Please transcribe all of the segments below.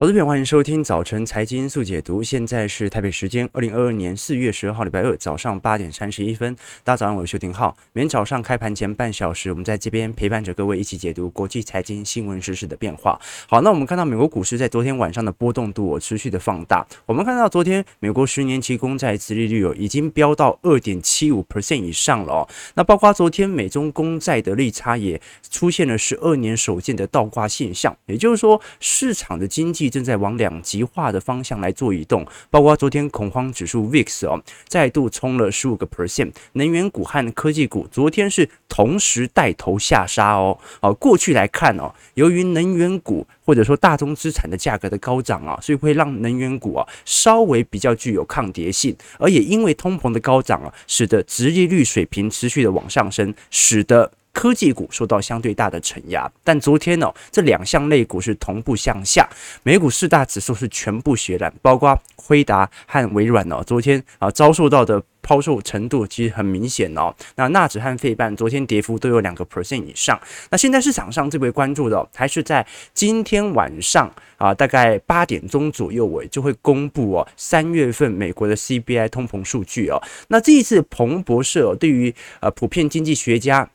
好的，欢迎收听早晨财经速解读。现在是台北时间二零二二年四月十二号礼拜二早上八点三十一分。大家早上好，我是邱廷浩。每天早上开盘前半小时，我们在这边陪伴着各位一起解读国际财经新闻时事的变化。好，那我们看到美国股市在昨天晚上的波动度持续的放大。我们看到昨天美国十年期公债殖利率哦已经飙到二点七五 percent 以上了哦。那包括昨天美中公债的利差也出现了十二年首见的倒挂现象，也就是说市场的经济。正在往两极化的方向来做移动，包括昨天恐慌指数 VIX 哦，再度冲了十五个 percent，能源股和科技股昨天是同时带头下杀哦。哦，过去来看哦，由于能源股或者说大宗资产的价格的高涨啊，所以会让能源股啊稍微比较具有抗跌性，而也因为通膨的高涨啊，使得殖利率水平持续的往上升，使得。科技股受到相对大的承压，但昨天呢、哦，这两项类股是同步向下，美股四大指数是全部血染，包括辉达和微软哦，昨天啊遭受到的抛售程度其实很明显哦。那纳指和费半昨天跌幅都有两个 percent 以上。那现在市场上最为关注的、哦、还是在今天晚上啊，大概八点钟左右，我就会公布哦三月份美国的 CPI 通膨数据哦。那这一次彭博社、哦、对于呃普遍经济学家。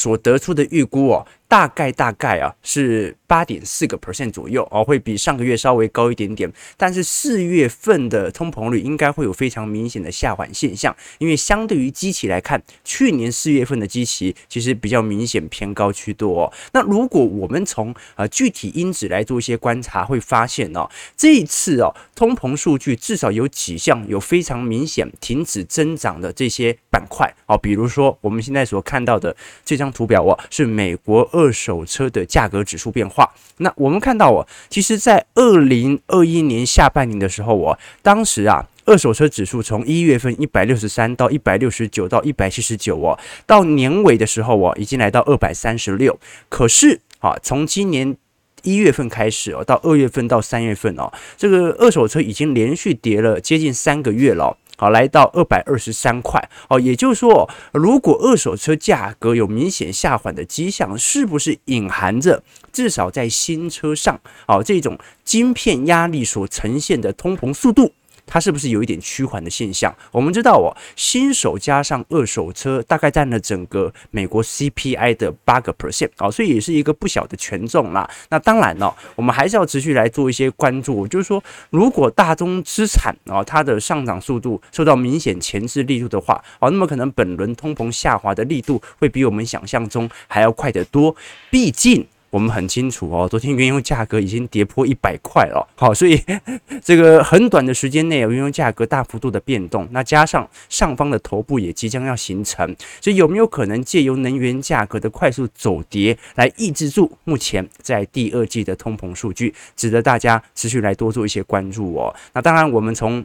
所得出的预估哦，大概大概啊是八点四个 percent 左右哦，会比上个月稍微高一点点。但是四月份的通膨率应该会有非常明显的下缓现象，因为相对于基期来看，去年四月份的基期其实比较明显偏高居多哦。那如果我们从呃具体因子来做一些观察，会发现哦，这一次哦通膨数据至少有几项有非常明显停止增长的这些板块哦，比如说我们现在所看到的这张图表哦，是美国二二手车的价格指数变化。那我们看到哦，其实，在二零二一年下半年的时候哦，当时啊，二手车指数从一月份一百六十三到一百六十九到一百七十九哦，到年尾的时候哦，已经来到二百三十六。可是啊，从今年一月份开始哦，到二月份到三月份哦，这个二手车已经连续跌了接近三个月了。好，来到二百二十三块哦，也就是说，如果二手车价格有明显下缓的迹象，是不是隐含着至少在新车上哦，这种晶片压力所呈现的通膨速度？它是不是有一点趋缓的现象？我们知道哦，新手加上二手车大概占了整个美国 CPI 的八个 percent 哦，所以也是一个不小的权重啦。那当然哦，我们还是要持续来做一些关注。就是说，如果大宗资产啊它的上涨速度受到明显前置力度的话，哦，那么可能本轮通膨下滑的力度会比我们想象中还要快得多。毕竟。我们很清楚哦，昨天原油价格已经跌破一百块了，好，所以 这个很短的时间内，原油价格大幅度的变动，那加上上方的头部也即将要形成，所以有没有可能借由能源价格的快速走跌来抑制住目前在第二季的通膨数据，值得大家持续来多做一些关注哦。那当然，我们从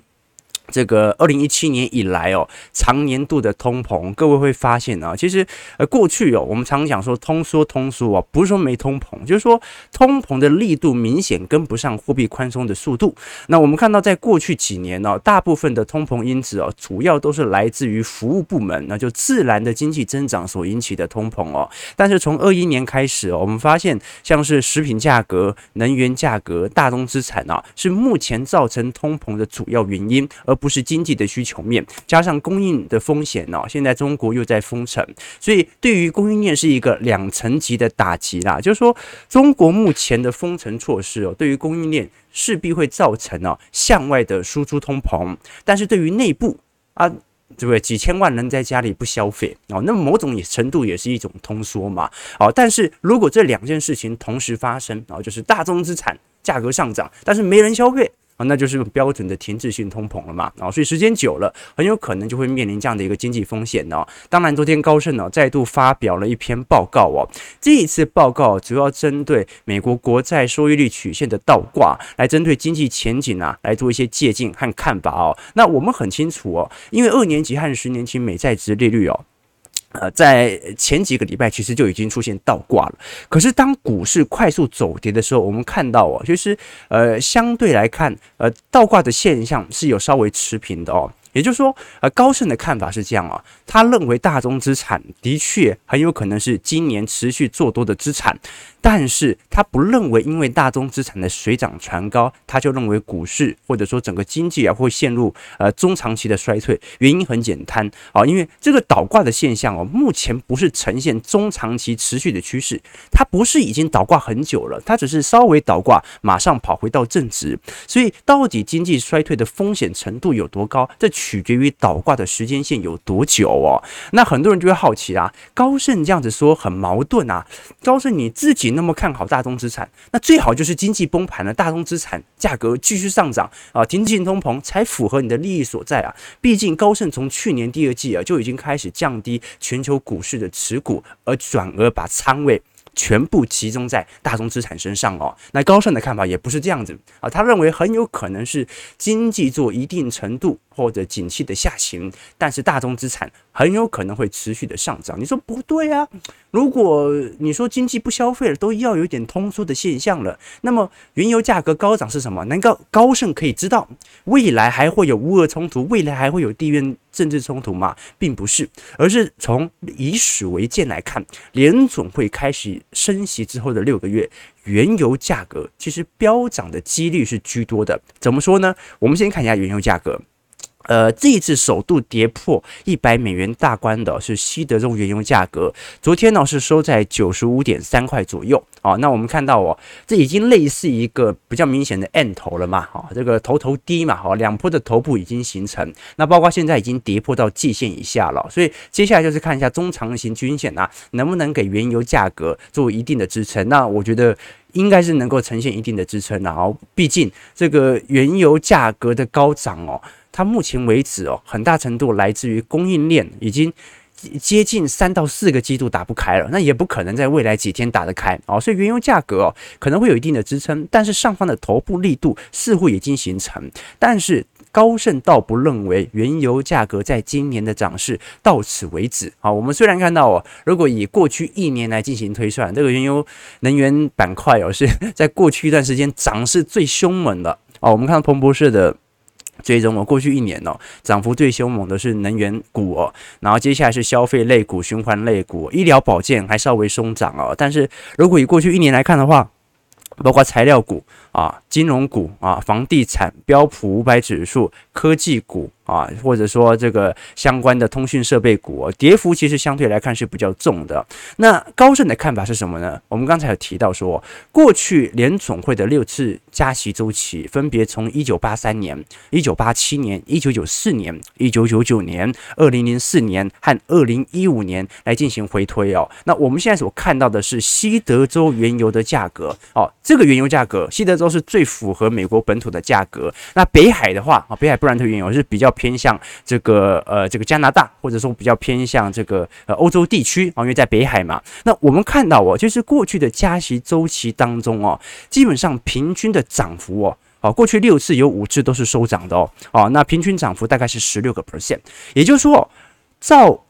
这个二零一七年以来哦，长年度的通膨，各位会发现啊，其实呃过去哦，我们常讲说通缩通缩啊，不是说没通膨，就是说通膨的力度明显跟不上货币宽松的速度。那我们看到在过去几年呢，大部分的通膨因子哦，主要都是来自于服务部门，那就自然的经济增长所引起的通膨哦。但是从二一年开始哦，我们发现像是食品价格、能源价格、大宗资产啊，是目前造成通膨的主要原因，而不是经济的需求面，加上供应的风险哦，现在中国又在封城，所以对于供应链是一个两层级的打击啦。就是说，中国目前的封城措施哦，对于供应链势必会造成哦向外的输出通膨，但是对于内部啊，对不对？几千万人在家里不消费哦，那某种程度也是一种通缩嘛。哦，但是如果这两件事情同时发生哦，就是大宗资产价格上涨，但是没人消费。啊，那就是标准的停滞性通膨了嘛，啊，所以时间久了，很有可能就会面临这样的一个经济风险哦。当然，昨天高盛呢再度发表了一篇报告哦，这一次报告主要针对美国国债收益率曲线的倒挂，来针对经济前景啊来做一些借鉴和看法哦。那我们很清楚哦，因为二年期和十年期美债殖利率哦。呃，在前几个礼拜其实就已经出现倒挂了。可是当股市快速走跌的时候，我们看到哦，就是呃，相对来看，呃，倒挂的现象是有稍微持平的哦。也就是说，呃，高盛的看法是这样啊，他认为大宗资产的确很有可能是今年持续做多的资产，但是他不认为因为大宗资产的水涨船高，他就认为股市或者说整个经济啊会陷入呃中长期的衰退。原因很简单啊，因为这个倒挂的现象哦，目前不是呈现中长期持续的趋势，它不是已经倒挂很久了，它只是稍微倒挂，马上跑回到正值。所以到底经济衰退的风险程度有多高？这取决于倒挂的时间线有多久哦。那很多人就会好奇啊，高盛这样子说很矛盾啊。高盛你自己那么看好大宗资产，那最好就是经济崩盘了，大宗资产价格继续上涨啊，停止通膨才符合你的利益所在啊。毕竟高盛从去年第二季啊就已经开始降低全球股市的持股，而转而把仓位。全部集中在大宗资产身上哦。那高盛的看法也不是这样子啊，他认为很有可能是经济做一定程度或者景气的下行，但是大宗资产很有可能会持续的上涨。你说不对啊？如果你说经济不消费了，都要有点通缩的现象了，那么原油价格高涨是什么？难道高盛可以知道未来还会有乌俄冲突，未来还会有地缘政治冲突吗？并不是，而是从以史为鉴来看，联总会开始升息之后的六个月，原油价格其实飙涨的几率是居多的。怎么说呢？我们先看一下原油价格。呃，这一次首度跌破一百美元大关的是西德州原油价格，昨天呢是收在九十五点三块左右啊。那我们看到哦，这已经类似一个比较明显的 M 头了嘛，哈，这个头头低嘛，哈，两波的头部已经形成。那包括现在已经跌破到季线以下了，所以接下来就是看一下中长型均线啊，能不能给原油价格做一定的支撑。那我觉得应该是能够呈现一定的支撑的啊，毕竟这个原油价格的高涨哦。它目前为止哦，很大程度来自于供应链已经接近三到四个季度打不开了，那也不可能在未来几天打得开哦，所以原油价格哦可能会有一定的支撑，但是上方的头部力度似乎已经形成，但是高盛倒不认为原油价格在今年的涨势到此为止啊。我们虽然看到哦，如果以过去一年来进行推算，这个原油能源板块哦是在过去一段时间涨势最凶猛的哦，我们看到彭博社的。最终，哦过去一年哦，涨幅最凶猛的是能源股哦，然后接下来是消费类股、循环类股、医疗保健还稍微松涨哦。但是如果以过去一年来看的话，包括材料股啊、金融股啊、房地产、标普五百指数、科技股。啊，或者说这个相关的通讯设备股，跌幅其实相对来看是比较重的。那高盛的看法是什么呢？我们刚才有提到说，过去联总会的六次加息周期，分别从一九八三年、一九八七年、一九九四年、一九九九年、二零零四年和二零一五年来进行回推哦。那我们现在所看到的是西德州原油的价格哦，这个原油价格，西德州都是最符合美国本土的价格。那北海的话啊，北海布兰特原油是比较。偏向这个呃这个加拿大，或者说比较偏向这个呃欧洲地区啊，因为在北海嘛。那我们看到哦，就是过去的加息周期当中哦，基本上平均的涨幅哦，啊过去六次有五次都是收涨的哦，哦那平均涨幅大概是十六个 percent，也就是说，照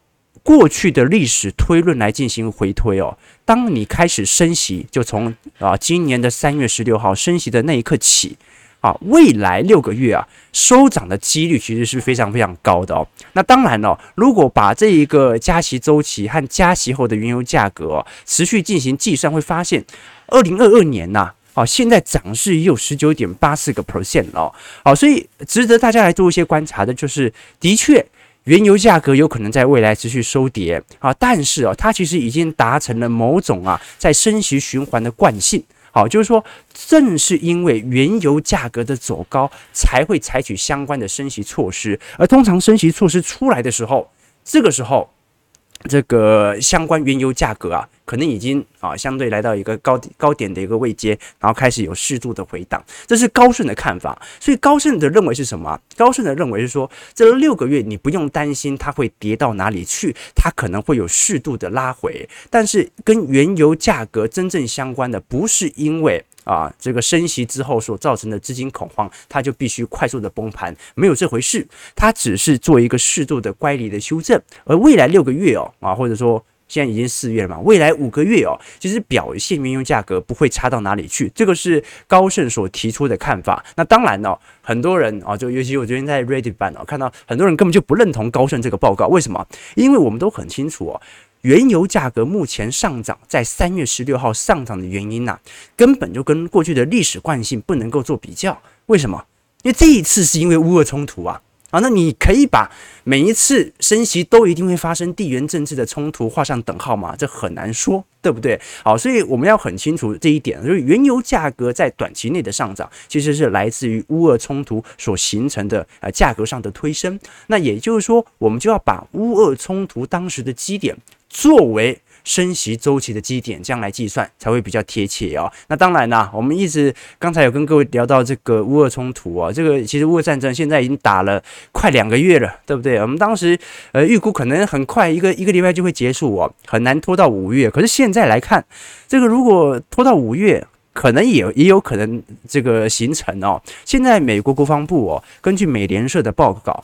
过去的历史推论来进行回推哦，当你开始升息，就从啊今年的三月十六号升息的那一刻起。啊，未来六个月啊，收涨的几率其实是非常非常高的哦。那当然了，如果把这一个加息周期和加息后的原油价格，持续进行计算，会发现，二零二二年呐，啊，现在涨势也有十九点八四个 percent 哦。好，所以值得大家来做一些观察的，就是的确，原油价格有可能在未来持续收跌啊，但是啊，它其实已经达成了某种啊，在升息循环的惯性。好，就是说，正是因为原油价格的走高，才会采取相关的升息措施。而通常升息措施出来的时候，这个时候，这个相关原油价格啊。可能已经啊，相对来到一个高高点的一个位阶，然后开始有适度的回档，这是高盛的看法。所以高盛的认为是什么？高盛的认为是说，这六个月你不用担心它会跌到哪里去，它可能会有适度的拉回。但是跟原油价格真正相关的，不是因为啊这个升息之后所造成的资金恐慌，它就必须快速的崩盘，没有这回事。它只是做一个适度的乖离的修正。而未来六个月哦啊，或者说。现在已经四月了嘛，未来五个月哦，其实表现原油价格不会差到哪里去，这个是高盛所提出的看法。那当然哦，很多人啊，就尤其我昨天在 Reddit 版哦，看到很多人根本就不认同高盛这个报告，为什么？因为我们都很清楚哦。原油价格目前上涨，在三月十六号上涨的原因呐，根本就跟过去的历史惯性不能够做比较。为什么？因为这一次是因为乌俄冲突啊。啊，那你可以把每一次升息都一定会发生地缘政治的冲突画上等号吗？这很难说，对不对？好，所以我们要很清楚这一点，就是原油价格在短期内的上涨，其实是来自于乌俄冲突所形成的呃价格上的推升。那也就是说，我们就要把乌俄冲突当时的基点作为。升息周期的基点，这样来计算才会比较贴切哦。那当然啦，我们一直刚才有跟各位聊到这个乌俄冲突啊，这个其实乌俄战争现在已经打了快两个月了，对不对？我们当时呃预估可能很快一个一个礼拜就会结束哦，很难拖到五月。可是现在来看，这个如果拖到五月，可能也也有可能这个形成哦。现在美国国防部哦，根据美联社的报告。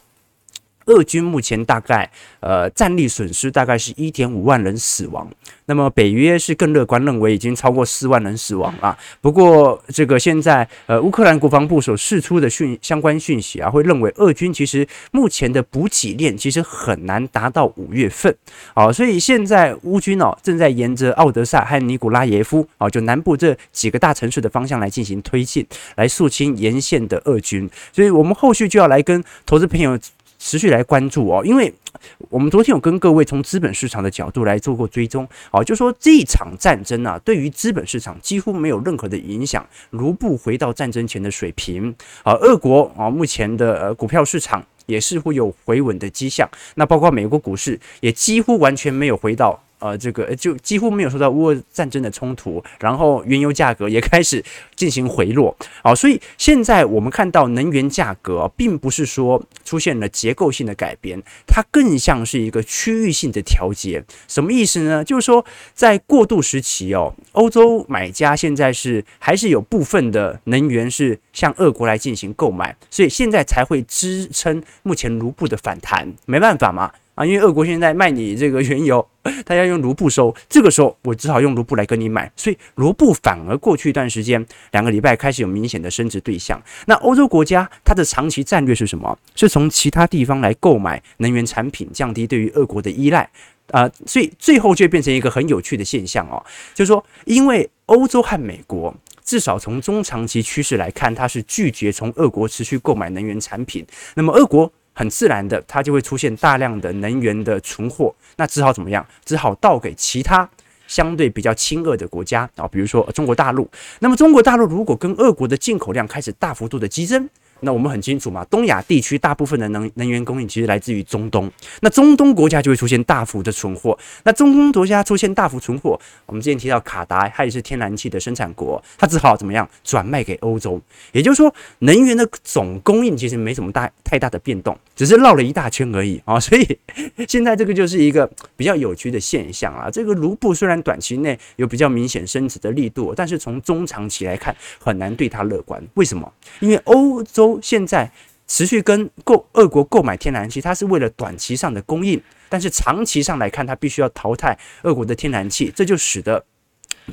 俄军目前大概呃战力损失大概是一点五万人死亡，那么北约是更乐观，认为已经超过四万人死亡啊。不过这个现在呃乌克兰国防部所释出的讯相关讯息啊，会认为俄军其实目前的补给链其实很难达到五月份啊，所以现在乌军哦正在沿着奥德萨和尼古拉耶夫啊就南部这几个大城市的方向来进行推进，来肃清沿线的俄军。所以我们后续就要来跟投资朋友。持续来关注哦，因为 我们昨天有跟各位从资本市场的角度来做过追踪，哦，就说这场战争啊，对于资本市场几乎没有任何的影响，如不回到战争前的水平，啊，俄国啊目前的呃股票市场也似乎有回稳的迹象，那包括美国股市也几乎完全没有回到。呃，这个就几乎没有受到乌俄战争的冲突，然后原油价格也开始进行回落，好，所以现在我们看到能源价格并不是说出现了结构性的改变，它更像是一个区域性的调节。什么意思呢？就是说在过渡时期哦，欧洲买家现在是还是有部分的能源是向俄国来进行购买，所以现在才会支撑目前卢布的反弹。没办法嘛。啊，因为俄国现在卖你这个原油，他要用卢布收，这个时候我只好用卢布来跟你买，所以卢布反而过去一段时间，两个礼拜开始有明显的升值对象。那欧洲国家它的长期战略是什么？是从其他地方来购买能源产品，降低对于俄国的依赖啊，所以最后就变成一个很有趣的现象哦，就是说，因为欧洲和美国至少从中长期趋势来看，它是拒绝从俄国持续购买能源产品，那么俄国。很自然的，它就会出现大量的能源的存货，那只好怎么样？只好倒给其他相对比较亲俄的国家啊，比如说中国大陆。那么中国大陆如果跟俄国的进口量开始大幅度的激增。那我们很清楚嘛，东亚地区大部分的能能源供应其实来自于中东，那中东国家就会出现大幅的存货，那中东国家出现大幅存货，我们之前提到卡达，它也是天然气的生产国，它只好怎么样转卖给欧洲，也就是说，能源的总供应其实没什么大太大的变动，只是绕了一大圈而已。啊，所以 现在这个就是一个比较有趣的现象啊，这个卢布虽然短期内有比较明显升值的力度，但是从中长期来看很难对它乐观，为什么？因为欧洲。现在持续跟购俄国购买天然气，它是为了短期上的供应，但是长期上来看，它必须要淘汰俄国的天然气，这就使得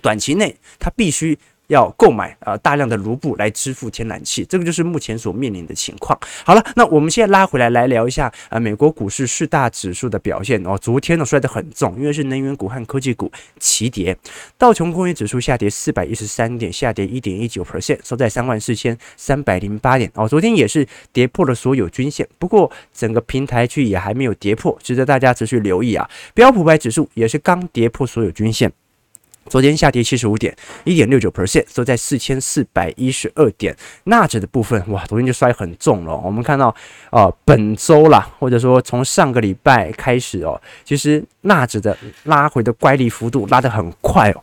短期内它必须。要购买啊大量的卢布来支付天然气，这个就是目前所面临的情况。好了，那我们现在拉回来来聊一下啊，美国股市四大指数的表现哦。昨天呢摔得很重，因为是能源股和科技股齐跌。道琼工业指数下跌四百一十三点，下跌一点一九 percent，收在三万四千三百零八点哦。昨天也是跌破了所有均线，不过整个平台区也还没有跌破，值得大家持续留意啊。标普百指数也是刚跌破所有均线。昨天下跌七十五点，一点六九 percent，收在四千四百一十二点。纳指的部分，哇，昨天就摔很重了。我们看到，呃，本周啦，或者说从上个礼拜开始哦，其实纳指的拉回的乖离幅度拉得很快哦。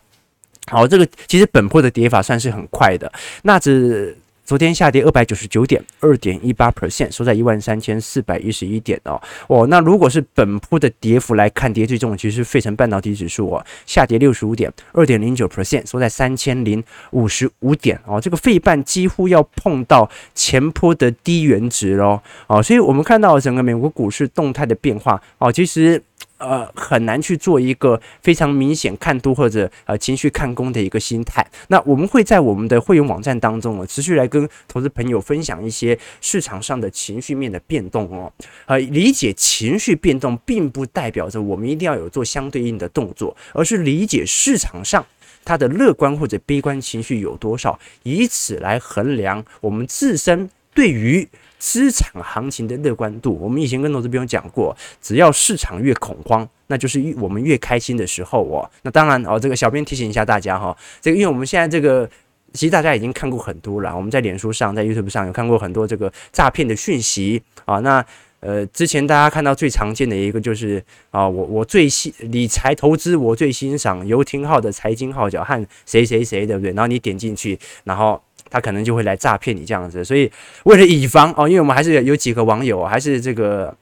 好，这个其实本波的跌法算是很快的，纳指。昨天下跌二百九十九点，二点一八 percent，收在一万三千四百一十一点哦。哦，那如果是本波的跌幅来看，跌最重的其实是费城半导体指数哦，下跌六十五点，二点零九 percent，收在三千零五十五点哦。这个费半几乎要碰到前波的低原值喽哦。所以我们看到整个美国股市动态的变化哦，其实。呃，很难去做一个非常明显看多或者呃情绪看空的一个心态。那我们会在我们的会员网站当中哦，持续来跟投资朋友分享一些市场上的情绪面的变动哦。呃，理解情绪变动，并不代表着我们一定要有做相对应的动作，而是理解市场上它的乐观或者悲观情绪有多少，以此来衡量我们自身对于。资产行情的乐观度，我们以前跟投资朋友讲过，只要市场越恐慌，那就是我们越开心的时候哦。那当然哦，这个小编提醒一下大家哈，这个因为我们现在这个其实大家已经看过很多了，我们在脸书上、在 YouTube 上有看过很多这个诈骗的讯息啊。那呃，之前大家看到最常见的一个就是啊，我我最欣理财投资，我最欣赏游艇号的财经号角和谁谁谁，对不对？然后你点进去，然后。他可能就会来诈骗你这样子，所以为了以防哦，因为我们还是有几个网友还是这个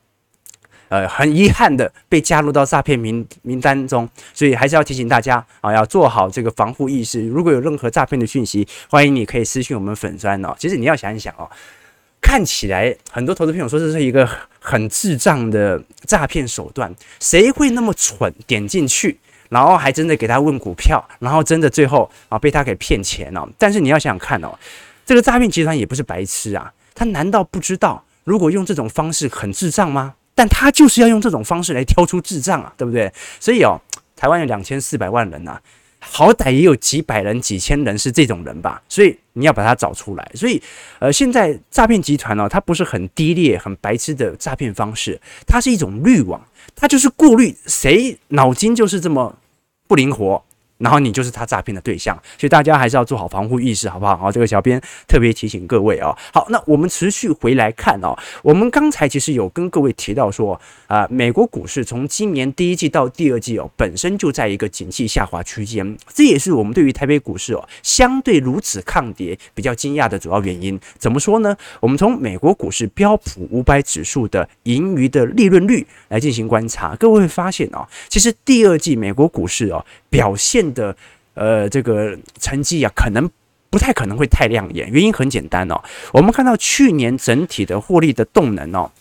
呃很遗憾的被加入到诈骗名名单中，所以还是要提醒大家啊，要做好这个防护意识。如果有任何诈骗的讯息，欢迎你可以私信我们粉砖哦。其实你要想一想哦，看起来很多投资朋友说这是一个很智障的诈骗手段，谁会那么蠢点进去？然后还真的给他问股票，然后真的最后啊被他给骗钱了。但是你要想想看哦，这个诈骗集团也不是白痴啊，他难道不知道如果用这种方式很智障吗？但他就是要用这种方式来挑出智障啊，对不对？所以哦，台湾有两千四百万人呐，好歹也有几百人、几千人是这种人吧。所以你要把它找出来。所以呃，现在诈骗集团呢，它不是很低劣、很白痴的诈骗方式，它是一种滤网，它就是过滤谁脑筋就是这么。不灵活。然后你就是他诈骗的对象，所以大家还是要做好防护意识，好不好？好，这个小编特别提醒各位哦。好，那我们持续回来看哦。我们刚才其实有跟各位提到说，啊、美国股市从今年第一季到第二季哦，本身就在一个景气下滑区间，这也是我们对于台北股市哦相对如此抗跌比较惊讶的主要原因。怎么说呢？我们从美国股市标普五百指数的盈余的利润率来进行观察，各位会发现哦，其实第二季美国股市哦表现。的呃，这个成绩啊，可能不太可能会太亮眼。原因很简单哦，我们看到去年整体的获利的动能哦，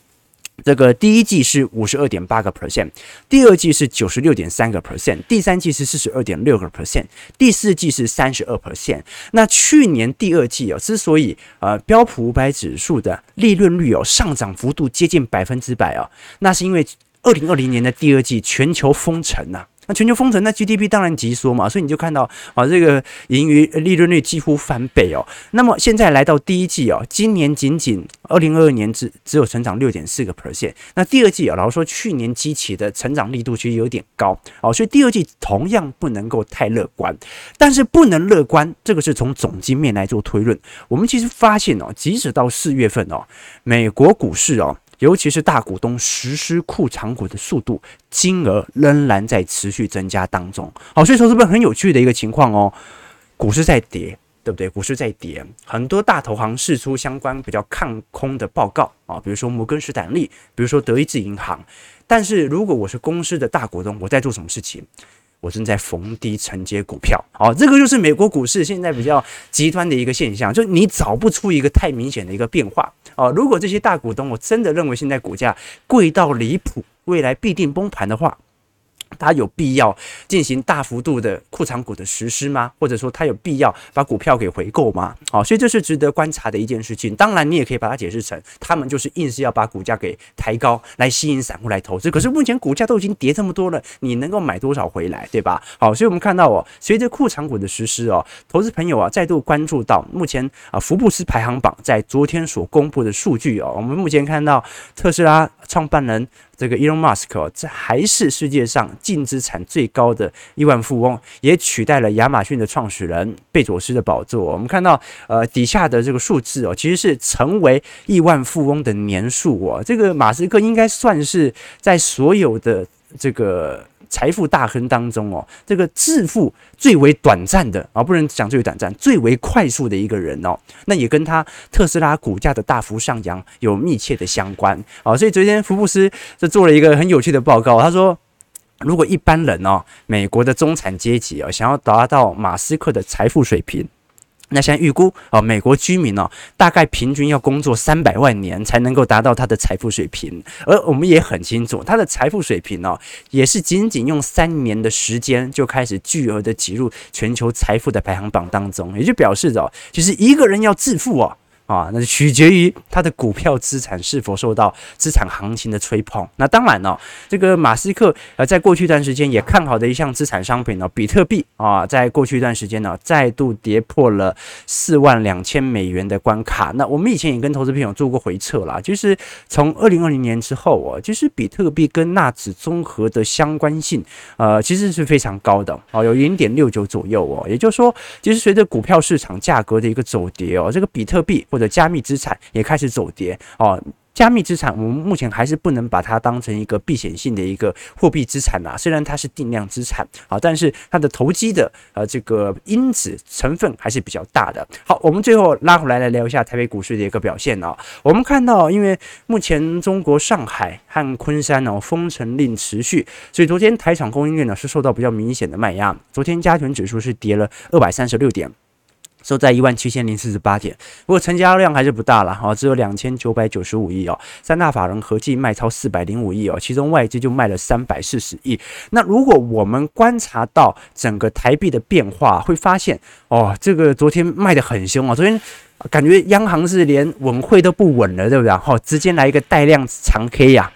这个第一季是五十二点八个 percent，第二季是九十六点三个 percent，第三季是四十二点六个 percent，第四季是三十二 percent。那去年第二季哦，之所以呃标普五百指数的利润率哦上涨幅度接近百分之百哦，那是因为二零二零年的第二季全球封城呐、啊。全球封城，那 GDP 当然急缩嘛，所以你就看到啊，这个盈余利润率几乎翻倍哦。那么现在来到第一季哦，今年仅仅二零二二年只只有成长六点四个 percent。那第二季啊，老实说去年基期的成长力度其实有点高哦，所以第二季同样不能够太乐观。但是不能乐观，这个是从总经面来做推论。我们其实发现哦，即使到四月份哦，美国股市哦。尤其是大股东实施库藏股的速度，金额仍然在持续增加当中。好，所以说是不是很有趣的一个情况哦？股市在跌，对不对？股市在跌，很多大投行释出相关比较看空的报告啊，比如说摩根士丹利，比如说德意志银行。但是如果我是公司的大股东，我在做什么事情？我正在逢低承接股票，好，这个就是美国股市现在比较极端的一个现象，就你找不出一个太明显的一个变化哦。如果这些大股东我真的认为现在股价贵到离谱，未来必定崩盘的话。它有必要进行大幅度的库藏股的实施吗？或者说他有必要把股票给回购吗？好，所以这是值得观察的一件事情。当然，你也可以把它解释成他们就是硬是要把股价给抬高，来吸引散户来投资。可是目前股价都已经跌这么多了，你能够买多少回来，对吧？好，所以我们看到哦，随着库藏股的实施哦，投资朋友啊再度关注到目前啊福布斯排行榜在昨天所公布的数据哦，我们目前看到特斯拉创办人。这个埃隆·马斯克，这还是世界上净资产最高的亿万富翁，也取代了亚马逊的创始人贝佐斯的宝座。我们看到，呃，底下的这个数字哦，其实是成为亿万富翁的年数哦。这个马斯克应该算是在所有的这个。财富大亨当中哦，这个致富最为短暂的啊，不能讲最为短暂，最为快速的一个人哦，那也跟他特斯拉股价的大幅上扬有密切的相关啊。所以昨天福布斯就做了一个很有趣的报告，他说，如果一般人哦，美国的中产阶级哦，想要达到马斯克的财富水平，那现在预估啊，美国居民哦，大概平均要工作三百万年才能够达到他的财富水平，而我们也很清楚，他的财富水平哦，也是仅仅用三年的时间就开始巨额的挤入全球财富的排行榜当中，也就表示着，就是一个人要致富哦。啊，那取决于他的股票资产是否受到资产行情的吹捧。那当然了，这个马斯克呃，在过去一段时间也看好的一项资产商品呢，比特币啊，在过去一段时间呢，再度跌破了四万两千美元的关卡。那我们以前也跟投资朋友做过回测啦，就是从二零二零年之后啊，其实比特币跟纳指综合的相关性，呃，其实是非常高的哦，有零点六九左右哦。也就是说，其实随着股票市场价格的一个走跌哦，这个比特币或者的加密资产也开始走跌哦。加密资产我们目前还是不能把它当成一个避险性的一个货币资产呐，虽然它是定量资产啊，但是它的投机的呃这个因子成分还是比较大的。好，我们最后拉回来来聊一下台北股市的一个表现哦。我们看到，因为目前中国上海和昆山呢封城令持续，所以昨天台厂供应链呢是受到比较明显的卖压。昨天加权指数是跌了二百三十六点。收在一万七千零四十八点，不过成交量还是不大了哈，只有两千九百九十五亿哦。三大法人合计卖超四百零五亿哦，其中外资就卖了三百四十亿。那如果我们观察到整个台币的变化，会发现哦，这个昨天卖得很凶啊，昨天。感觉央行是连稳会都不稳了，对不对？好，直接来一个带量长黑呀！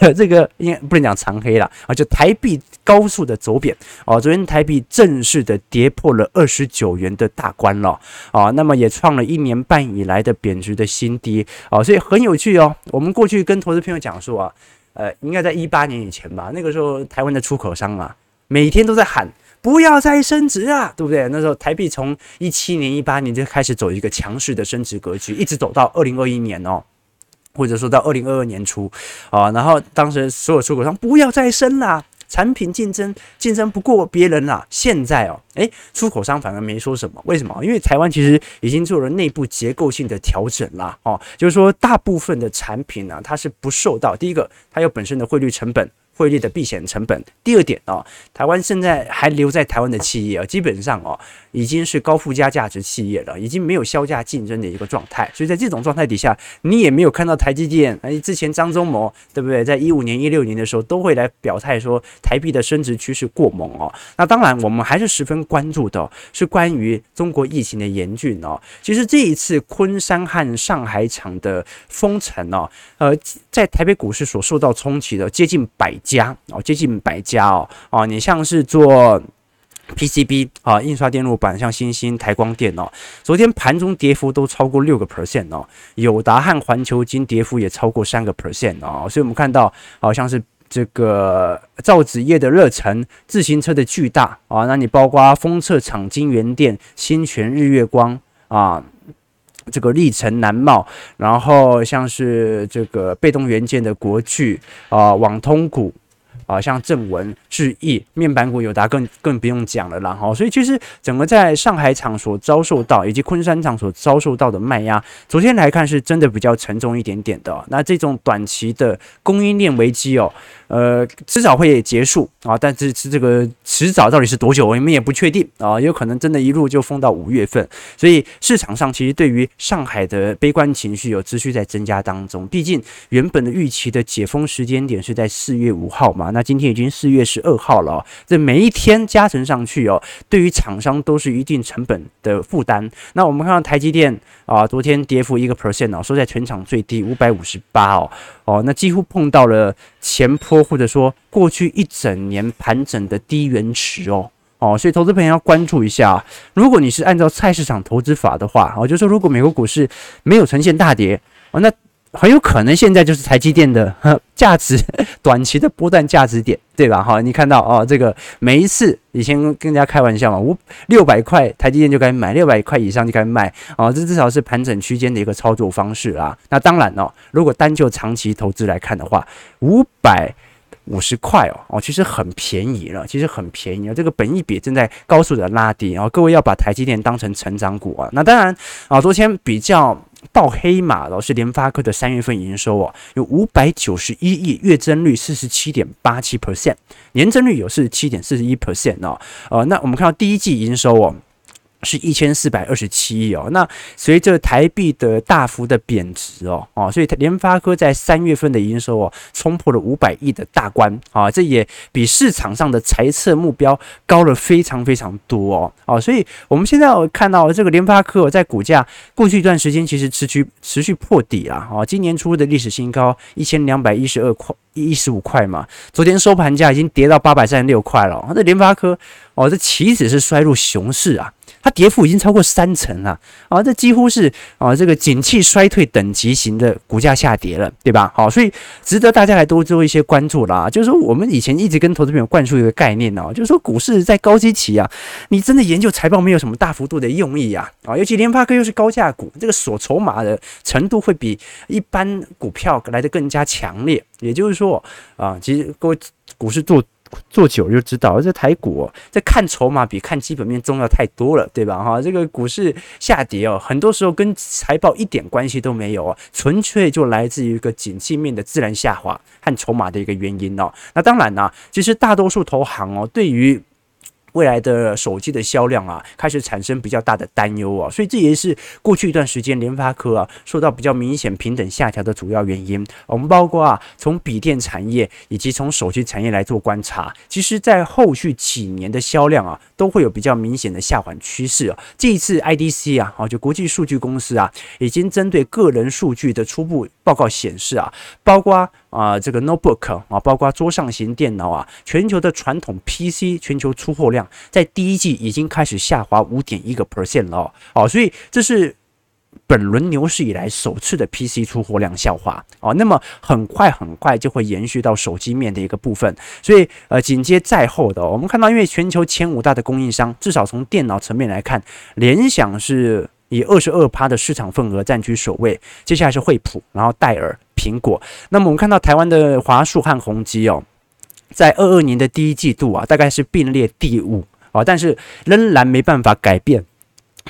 呃这个应该不能讲长黑了啊，就台币高速的走贬哦。昨天台币正式的跌破了二十九元的大关了啊，那么也创了一年半以来的贬值的新低啊，所以很有趣哦。我们过去跟投资朋友讲说啊，呃，应该在一八年以前吧，那个时候台湾的出口商啊，每天都在喊。不要再升值啊，对不对？那时候台币从一七年、一八年就开始走一个强势的升值格局，一直走到二零二一年哦，或者说到二零二二年初啊。然后当时所有出口商不要再升啦，产品竞争竞争不过别人啦。现在哦，诶，出口商反而没说什么，为什么？因为台湾其实已经做了内部结构性的调整啦。哦，就是说大部分的产品呢，它是不受到第一个，它有本身的汇率成本。汇率的避险成本。第二点哦，台湾现在还留在台湾的企业啊，基本上哦，已经是高附加价值企业了，已经没有削价竞争的一个状态。所以在这种状态底下，你也没有看到台积电。哎，之前张忠谋对不对？在一五年、一六年的时候，都会来表态说台币的升值趋势过猛哦。那当然，我们还是十分关注的，是关于中国疫情的严峻哦。其实这一次昆山和上海厂的封城哦，呃，在台北股市所受到冲击的接近百家哦，接近百家哦哦，你像是做 PCB 啊，印刷电路板，像星星、台光电哦，昨天盘中跌幅都超过六个 percent 哦，友达和环球金跌幅也超过三个 percent 哦，所以我们看到好像是这个造纸业的热忱，自行车的巨大啊，那你包括封测厂金源店、新泉日月光啊。这个力成南茂，然后像是这个被动元件的国巨啊，网通股啊，像正文、智毅面板股友达更更不用讲了啦哈。所以其实整个在上海厂所遭受到，以及昆山厂所遭受到的卖压，昨天来看是真的比较沉重一点点的。那这种短期的供应链危机哦。呃，迟早会结束啊，但是是这个迟早到底是多久，我们也不确定啊，有可能真的一路就封到五月份。所以市场上其实对于上海的悲观情绪有持续在增加当中。毕竟原本的预期的解封时间点是在四月五号嘛，那今天已经四月十二号了，这每一天加成上去哦，对于厂商都是一定成本的负担。那我们看到台积电啊，昨天跌幅一个 percent 哦，收在全场最低五百五十八哦。哦，那几乎碰到了前坡或者说过去一整年盘整的低原池哦哦，所以投资朋友要关注一下。如果你是按照菜市场投资法的话，哦，就说如果美国股市没有呈现大跌哦，那。很有可能现在就是台积电的 价值 短期的波段价值点，对吧？哈，你看到哦，这个每一次以前跟人家开玩笑嘛，五六百块台积电就该买，六百块以上就该卖啊，这至少是盘整区间的一个操作方式啊。那当然哦，如果单就长期投资来看的话，五百五十块哦哦，其实很便宜了，其实很便宜啊。这个本益比正在高速的拉低啊，各位要把台积电当成成长股啊。那当然啊，昨天比较。爆黑马的是联发科的三月份营收哦，有五百九十一亿，月增率四十七点八七 percent，年增率有四十七点四十一 percent 哦。呃，那我们看到第一季营收哦，是一千四百二十七亿哦。那随着台币的大幅的贬值哦，哦，所以联发科在三月份的营收哦，冲破了五百亿的大关啊，这也比市场上的财测目标高了非常非常多哦。哦，所以我们现在看到这个联发科在股价过去一段时间其实持续持续破底啊，哦，今年初的历史新高一千两百一十二块一十五块嘛，昨天收盘价已经跌到八百三十六块了。那联发科哦，这岂止是衰入熊市啊！它跌幅已经超过三成了啊！这几乎是啊，这个景气衰退等级型的股价下跌了，对吧？好，所以值得大家来多做一些关注啦。就是说，我们以前一直跟投资朋友灌输一个概念哦，就是说，股市在高基期啊，你真的研究财报没有什么大幅度的用意啊啊！尤其联发科又是高价股，这个锁筹码的程度会比一般股票来得更加强烈。也就是说啊，其实各位股市做。做久就知道，这台股哦，这看筹码比看基本面重要太多了，对吧？哈，这个股市下跌哦，很多时候跟财报一点关系都没有啊，纯粹就来自于一个景气面的自然下滑和筹码的一个原因哦。那当然啦，其实大多数投行哦，对于未来的手机的销量啊，开始产生比较大的担忧啊，所以这也是过去一段时间联发科啊受到比较明显平等下调的主要原因。我们包括啊，从笔电产业以及从手机产业来做观察，其实在后续几年的销量啊，都会有比较明显的下滑趋势啊。这一次 IDC 啊，啊就国际数据公司啊，已经针对个人数据的初步报告显示啊，包括啊这个 notebook 啊，包括桌上型电脑啊，全球的传统 PC 全球出货量。在第一季已经开始下滑五点一个 percent 了哦，所以这是本轮牛市以来首次的 PC 出货量下滑哦。那么很快很快就会延续到手机面的一个部分，所以呃紧接在后的我们看到，因为全球前五大的供应商，至少从电脑层面来看，联想是以二十二趴的市场份额占据首位，接下来是惠普，然后戴尔、苹果。那么我们看到台湾的华硕和宏基哦。在二二年的第一季度啊，大概是并列第五啊，但是仍然没办法改变。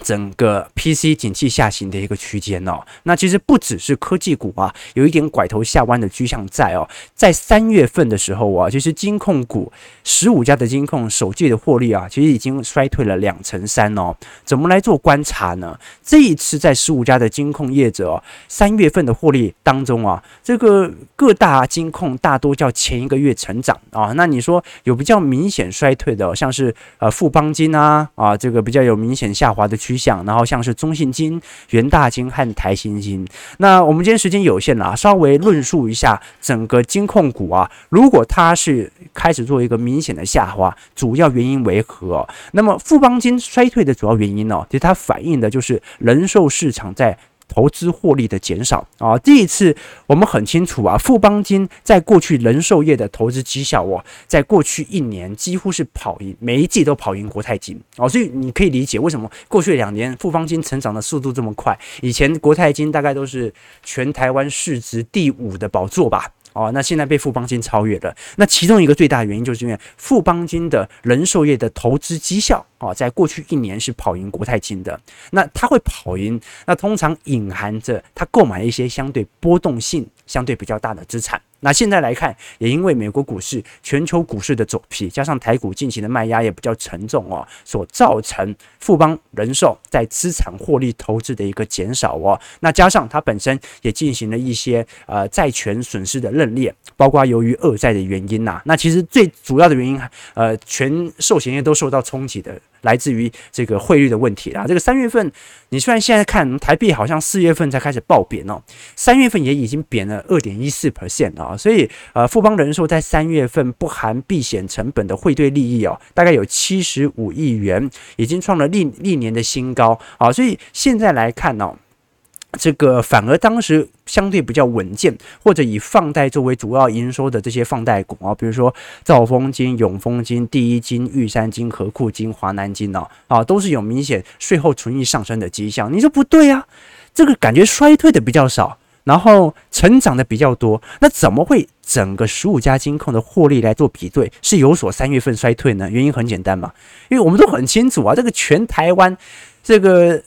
整个 PC 景气下行的一个区间哦，那其实不只是科技股啊，有一点拐头下弯的趋向在哦。在三月份的时候啊，其实金控股十五家的金控首季的获利啊，其实已经衰退了两成三哦。怎么来做观察呢？这一次在十五家的金控业者哦，三月份的获利当中啊，这个各大金控大多较前一个月成长啊。那你说有比较明显衰退的，像是呃富邦金啊啊，这个比较有明显下滑的。趋向，然后像是中信金、元大金和台新金。那我们今天时间有限了，稍微论述一下整个金控股啊，如果它是开始做一个明显的下滑，主要原因为何？那么富邦金衰退的主要原因呢，其实它反映的就是人寿市场在。投资获利的减少啊，第一次我们很清楚啊，富邦金在过去人寿业的投资绩效哦，在过去一年几乎是跑赢，每一季都跑赢国泰金哦，所以你可以理解为什么过去两年富邦金成长的速度这么快。以前国泰金大概都是全台湾市值第五的宝座吧。哦，那现在被富邦金超越了。那其中一个最大的原因，就是因为富邦金的人寿业的投资绩效哦，在过去一年是跑赢国泰金的。那它会跑赢，那通常隐含着它购买一些相对波动性相对比较大的资产。那现在来看，也因为美国股市、全球股市的走皮，加上台股近期的卖压也比较沉重哦，所造成富邦人寿在资产获利投资的一个减少哦。那加上它本身也进行了一些呃债权损失的认列，包括由于恶债的原因呐、啊。那其实最主要的原因，呃，全寿险业都受到冲击的。来自于这个汇率的问题啊，这个三月份，你虽然现在看台币好像四月份才开始暴贬哦，三月份也已经贬了二点一四 percent 啊，所以呃，富邦人寿在三月份不含避险成本的汇兑利益哦，大概有七十五亿元，已经创了历历年的新高。啊，所以现在来看呢。这个反而当时相对比较稳健，或者以放贷作为主要营收的这些放贷股啊，比如说兆丰金、永丰金、第一金、玉山金、和库金、华南金哦，啊，都是有明显税后存益上升的迹象。你说不对啊？这个感觉衰退的比较少，然后成长的比较多，那怎么会整个十五家金控的获利来做比对是有所三月份衰退呢？原因很简单嘛，因为我们都很清楚啊，这个全台湾这个。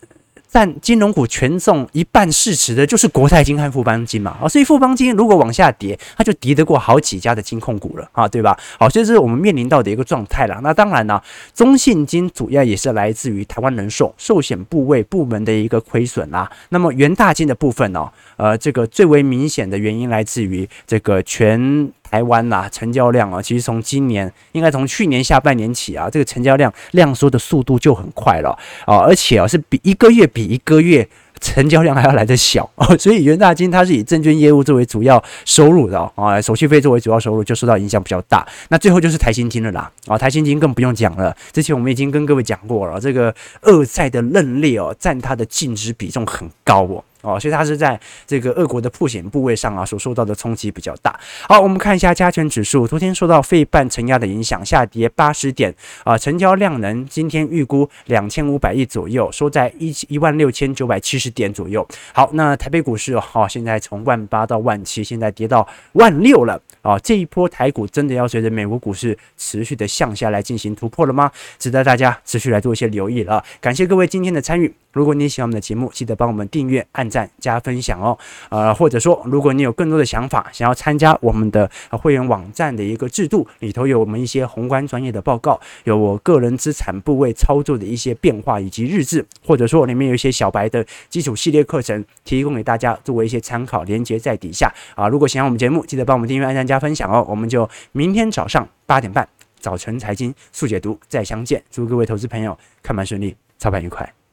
但金融股权重一半市值的，就是国泰金和富邦金嘛。啊，所以富邦金如果往下跌，它就敌得过好几家的金控股了啊，对吧？好，所以这是我们面临到的一个状态了。那当然呢，中信金主要也是来自于台湾人寿寿险部位部门的一个亏损啦。那么元大金的部分呢，呃，这个最为明显的原因来自于这个全。台湾呐，成交量啊，其实从今年应该从去年下半年起啊，这个成交量量缩的速度就很快了啊，而且啊是比一个月比一个月成交量还要来得小，所以元大金它是以证券业务作为主要收入的啊，手续费作为主要收入就受到影响比较大。那最后就是台新金了啦啊，台新金更不用讲了，之前我们已经跟各位讲过了，这个二债的认列哦，占它的净值比重很高哦。哦，所以它是在这个俄国的破险部位上啊，所受到的冲击比较大。好，我们看一下加权指数，昨天受到费半承压的影响，下跌八十点啊，成交量能今天预估两千五百亿左右，收在一一万六千九百七十点左右。好，那台北股市哦，现在从万八到万七，现在跌到万六了啊，这一波台股真的要随着美国股市持续的向下来进行突破了吗？值得大家持续来做一些留意了。感谢各位今天的参与。如果你喜欢我们的节目，记得帮我们订阅、按赞、加分享哦。呃，或者说，如果你有更多的想法，想要参加我们的会员网站的一个制度，里头有我们一些宏观专业的报告，有我个人资产部位操作的一些变化以及日志，或者说里面有一些小白的基础系列课程，提供给大家作为一些参考，连接在底下啊。如果喜欢我们节目，记得帮我们订阅、按赞、加分享哦。我们就明天早上八点半，早晨财经速解读再相见。祝各位投资朋友看盘顺利，操盘愉快。